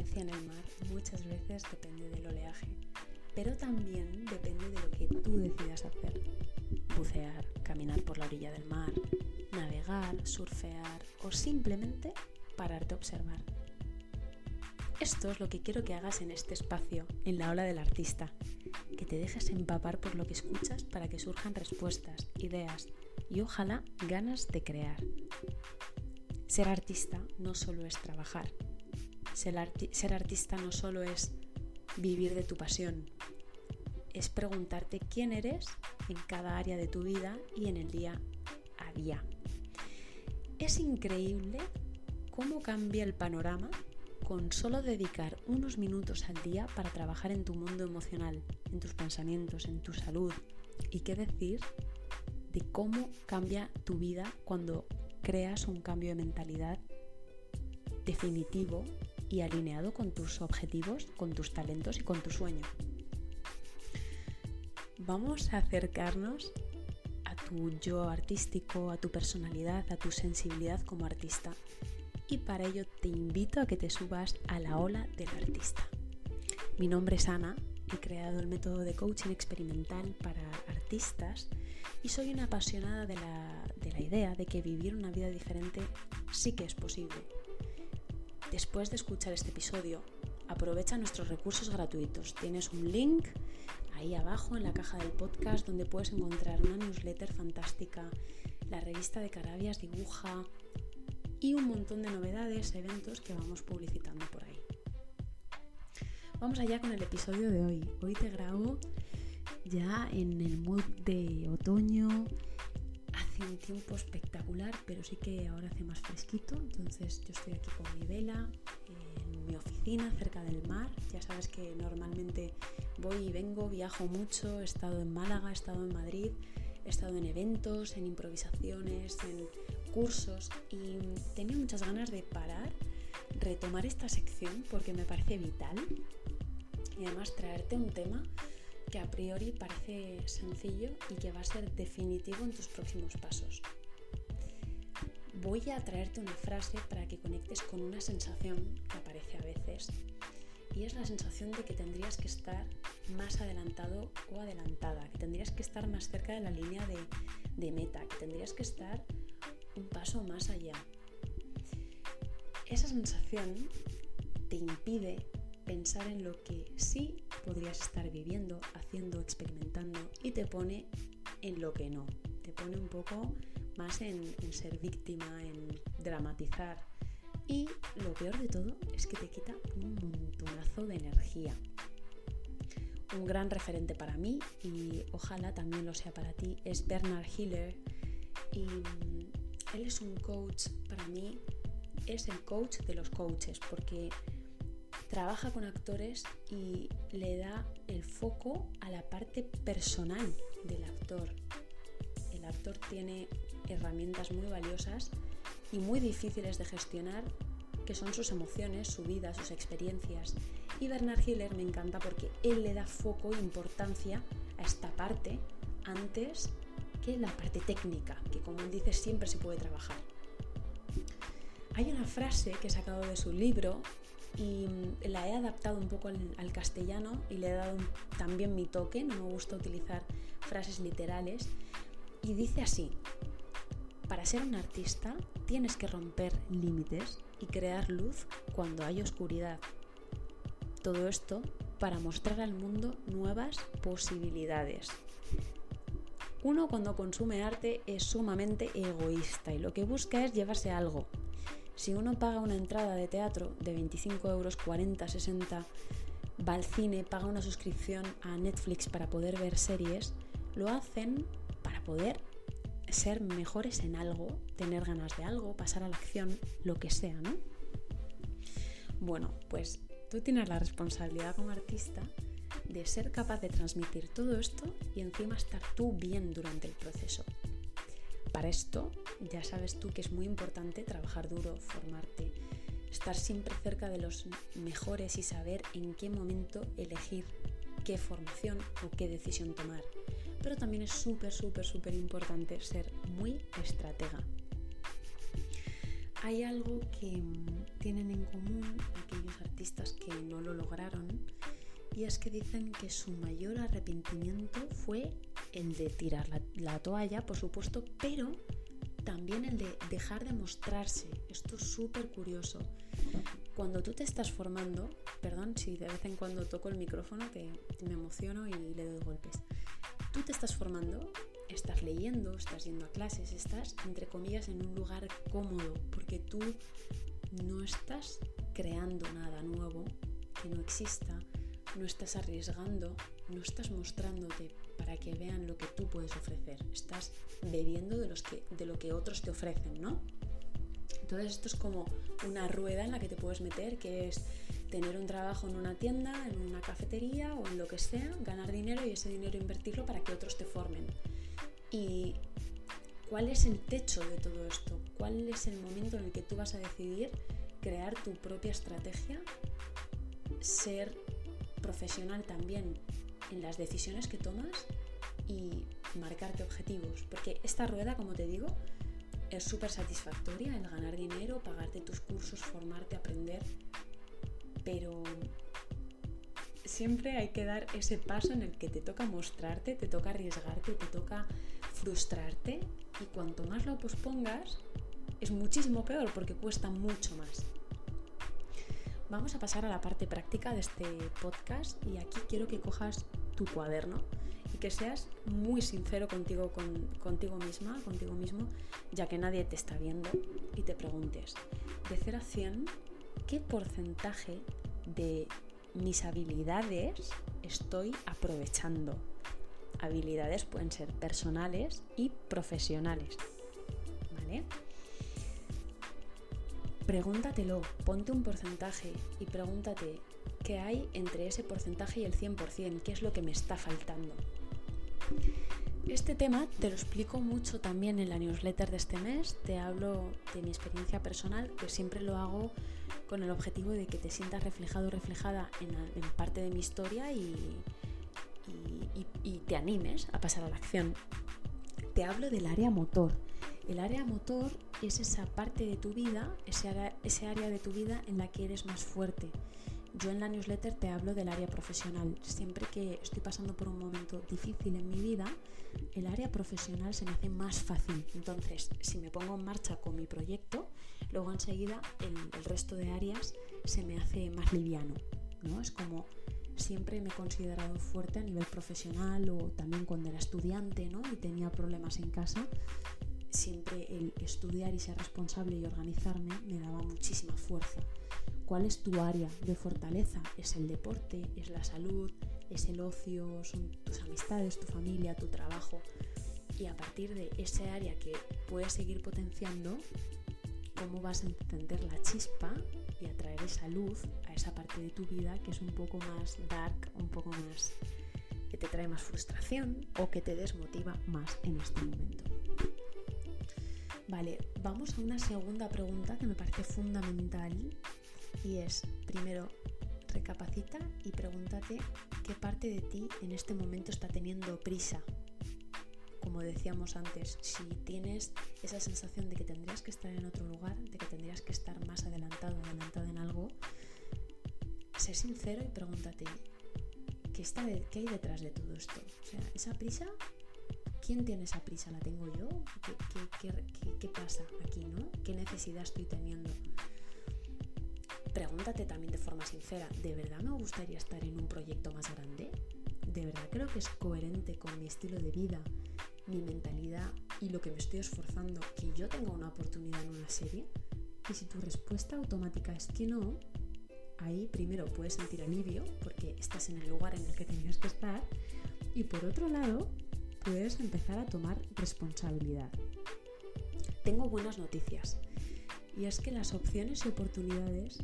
experiencia en el mar muchas veces depende del oleaje, pero también depende de lo que tú decidas hacer. Bucear, caminar por la orilla del mar, navegar, surfear o simplemente pararte a observar. Esto es lo que quiero que hagas en este espacio, en la ola del artista, que te dejes empapar por lo que escuchas para que surjan respuestas, ideas y ojalá ganas de crear. Ser artista no solo es trabajar, ser, artista no solo es vivir de tu pasión, es preguntarte quién eres en cada área de tu vida y en el día a día. Es increíble cómo cambia el panorama con solo dedicar unos minutos al día para trabajar en tu mundo emocional, en tus pensamientos, en tu salud. Y qué decir de cómo cambia tu vida cuando creas un cambio de mentalidad definitivo y alineado con tus objetivos, con tus talentos y con tu sueño. Vamos a acercarnos a tu yo artístico, a tu personalidad, a tu sensibilidad como artista. Y para ello te invito a que te subas a la ola del artista. Mi nombre es Ana, he creado el método de coaching experimental para artistas y soy una apasionada de la, de la idea de que vivir una vida diferente sí que es posible. Después de escuchar este episodio, aprovecha nuestros recursos gratuitos. Tienes un link ahí abajo en la caja del podcast donde puedes encontrar una newsletter fantástica, la revista de Carabias dibuja y un montón de novedades, eventos que vamos publicitando por ahí. Vamos allá con el episodio de hoy. Hoy te grabo ya en el mood de otoño. Hace un tiempo espectacular, pero sí que ahora hace más fresquito. Entonces yo estoy aquí con mi vela en mi oficina cerca del mar. Ya sabes que normalmente voy y vengo, viajo mucho. He estado en Málaga, he estado en Madrid, he estado en eventos, en improvisaciones, en cursos y tenía muchas ganas de parar, retomar esta sección porque me parece vital y además traerte un tema que a priori parece sencillo y que va a ser definitivo en tus próximos pasos. Voy a traerte una frase para que conectes con una sensación que aparece a veces y es la sensación de que tendrías que estar más adelantado o adelantada, que tendrías que estar más cerca de la línea de, de meta, que tendrías que estar un paso más allá. Esa sensación te impide pensar en lo que sí podrías estar viviendo, haciendo, experimentando y te pone en lo que no. Te pone un poco más en, ser víctima, en dramatizar. Y lo peor de todo es que te quita un montonazo de energía. Un gran referente para mí y ojalá también lo sea para ti es Bernard Hiller y mm, él es un coach para mí es el coach de los coaches porque trabaja con actores y le da el foco a la parte personal del actor. El actor tiene herramientas muy valiosas y muy difíciles de gestionar, que son sus emociones, su vida, sus experiencias. Y Bernard Hiller me encanta porque él le da foco e importancia a esta parte antes que la parte técnica, que como él dice siempre se puede trabajar. Hay una frase que he sacado de su libro y la he adaptado un poco al, castellano y le he dado también mi toque, no me gusta utilizar frases literales. Y dice así, para ser un artista tienes que romper límites y crear luz cuando hay oscuridad. Todo esto para mostrar al mundo nuevas posibilidades. Uno cuando consume arte es sumamente egoísta y lo que busca es llevarse algo, si uno paga una entrada de teatro de 25 euros, 40, 60, va al cine, paga una suscripción a Netflix para poder ver series, lo hacen para poder ser mejores en algo, tener ganas de algo, pasar a la acción, lo que sea, ¿no? Bueno, pues tú tienes la responsabilidad como artista de ser capaz de transmitir todo esto y encima estar tú bien durante el proceso. Para esto ya sabes tú que es muy importante trabajar duro, formarte, estar siempre cerca de los mejores y saber en qué momento elegir qué formación o qué decisión tomar. Pero también es súper, súper, súper importante ser muy estratega. Hay algo que tienen en común aquellos artistas que no lo lograron y es que dicen que su mayor arrepentimiento fue el de tirar la, toalla, por supuesto, pero también el de dejar de mostrarse. Esto es súper curioso. Cuando tú te estás formando, perdón si de vez en cuando toco el micrófono que me emociono y le doy golpes. Tú te estás formando, estás leyendo, estás yendo a clases, estás entre comillas en un lugar cómodo porque tú no estás creando nada nuevo que no exista, no estás arriesgando, no estás mostrándote para que vean lo que tú puedes ofrecer, estás bebiendo de, los que, de lo que otros te ofrecen, ¿no? Entonces esto es como una rueda en la que te puedes meter, que es tener un trabajo en una tienda, en una cafetería o en lo que sea, ganar dinero y ese dinero invertirlo para que otros te formen. ¿Y cuál es el techo de todo esto? ¿Cuál es el momento en el que tú vas a decidir crear tu propia estrategia, ser profesional también en las decisiones que tomas y marcarte objetivos. Porque esta rueda, como te digo, es súper satisfactoria el ganar dinero, pagarte tus cursos, formarte, aprender, pero siempre hay que dar ese paso en el que te toca mostrarte, te toca arriesgarte, te toca frustrarte y cuanto más lo pospongas es muchísimo peor porque cuesta mucho más. Vamos a pasar a la parte práctica de este podcast y aquí quiero que cojas tu cuaderno y que seas muy sincero contigo, contigo misma, contigo mismo, ya que nadie te está viendo y te preguntes, de 0 a 100, ¿qué porcentaje de mis habilidades estoy aprovechando? Habilidades pueden ser personales y profesionales. ¿Vale? Pregúntatelo, ponte un porcentaje y pregúntate qué hay entre ese porcentaje y el 100%, qué es lo que me está faltando. Este tema te lo explico mucho también en la newsletter de este mes, te hablo de mi experiencia personal, que siempre lo hago con el objetivo de que te sientas reflejado o reflejada en, parte de mi historia y, y te animes a pasar a la acción. Te hablo del área motor. El área motor es esa parte de tu vida, ese área, de tu vida en la que eres más fuerte. Yo en la newsletter te hablo del área profesional. Siempre que estoy pasando por un momento difícil en mi vida, el área profesional se me hace más fácil. Entonces, si me pongo en marcha con mi proyecto, luego enseguida el, el resto de áreas se me hace más liviano. ¿no? Es como siempre me he considerado fuerte a nivel profesional o también cuando era estudiante ¿no? y tenía problemas en casa, siempre el estudiar y ser responsable y organizarme me daba muchísima fuerza. ¿Cuál es tu área de fortaleza? ¿Es el deporte? ¿Es la salud? ¿Es el ocio? ¿Son tus amistades, tu familia, tu trabajo? Y a partir de ese área que puedes seguir potenciando, ¿cómo vas a encender la chispa y atraer esa luz a esa parte de tu vida que es un poco más dark, un poco más que te trae más frustración o que te desmotiva más en este momento? Vale, vamos a una segunda pregunta que me parece fundamental y es, primero, recapacita y pregúntate qué parte de ti en este momento está teniendo prisa. Como decíamos antes, si tienes esa sensación de que tendrías que estar en otro lugar, de que tendrías que estar más adelantado o adelantada en algo, sé sincero y pregúntate, ¿qué, está ¿qué hay detrás de todo esto? O sea, esa prisa ¿quién tiene esa prisa? ¿La tengo yo? ¿Qué, pasa aquí, no? ¿Qué necesidad estoy teniendo? Pregúntate también de forma sincera, ¿de verdad me gustaría estar en un proyecto más grande? ¿De verdad creo que es coherente con mi estilo de vida, mi mentalidad y lo que me estoy esforzando que yo tenga una oportunidad en una serie? Y si tu respuesta automática es que no, ahí primero puedes sentir alivio porque estás en el lugar en el que tenías que estar y por otro lado puedes empezar a tomar responsabilidad. Tengo buenas noticias y es que las opciones y oportunidades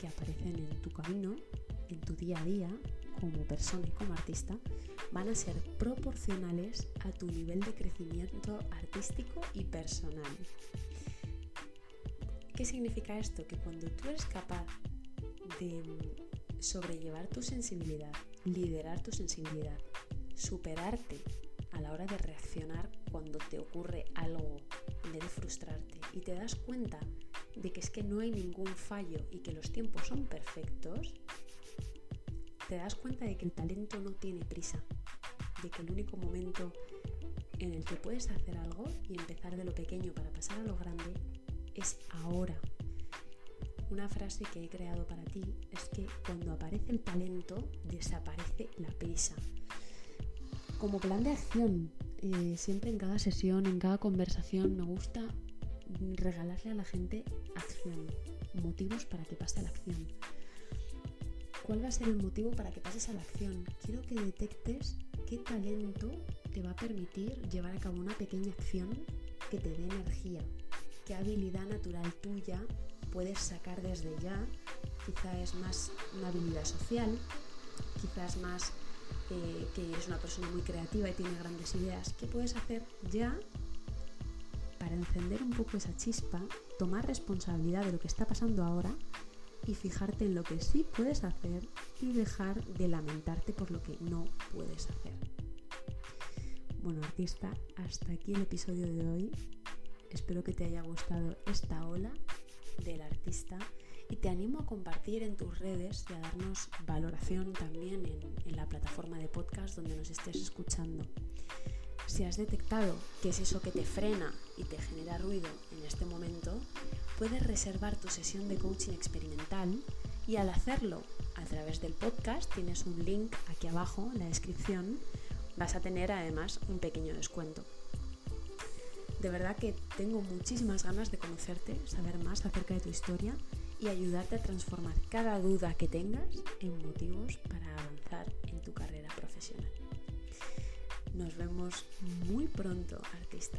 que aparecen en tu camino, en tu día a día, como persona y como artista, van a ser proporcionales a tu nivel de crecimiento artístico y personal. ¿Qué significa esto? Que cuando tú eres capaz de sobrellevar tu sensibilidad, liderar tu sensibilidad, superarte a la hora de reaccionar cuando te ocurre algo de frustrarte y te das cuenta de que es que no hay ningún fallo y que los tiempos son perfectos, te das cuenta de que el talento no tiene prisa, de que el único momento en el que puedes hacer algo y empezar de lo pequeño para pasar a lo grande es ahora. Una frase que he creado para ti es que cuando aparece el talento desaparece la prisa. Como plan de acción, eh, siempre en cada sesión, en cada conversación me gusta regalarle a la gente acción, motivos para que pase a la acción. ¿Cuál va a ser el motivo para que pases a la acción? Quiero que detectes qué talento te va a permitir llevar a cabo una pequeña acción que te dé energía, qué habilidad natural tuya puedes sacar desde ya. Quizá es más una habilidad social, quizás más que eres una persona muy creativa y tiene grandes ideas. ¿Qué puedes hacer ya para encender un poco esa chispa, tomar responsabilidad de lo que está pasando ahora y fijarte en lo que sí puedes hacer y dejar de lamentarte por lo que no puedes hacer. Bueno, artista, hasta aquí el episodio de hoy. Espero que te haya gustado esta ola del artista y te animo a compartir en tus redes y a darnos valoración también en, en la plataforma de podcast donde nos estés escuchando. Si has detectado que es eso que te frena y te genera ruido en este momento, puedes reservar tu sesión de coaching experimental y al hacerlo a través del podcast, tienes un link aquí abajo en la descripción, vas a tener además un pequeño descuento. De verdad que tengo muchísimas ganas de conocerte, saber más acerca de tu historia y ayudarte a transformar cada duda que tengas en motivos para avanzar en tu carrera profesional. Nos vemos muy pronto, artista.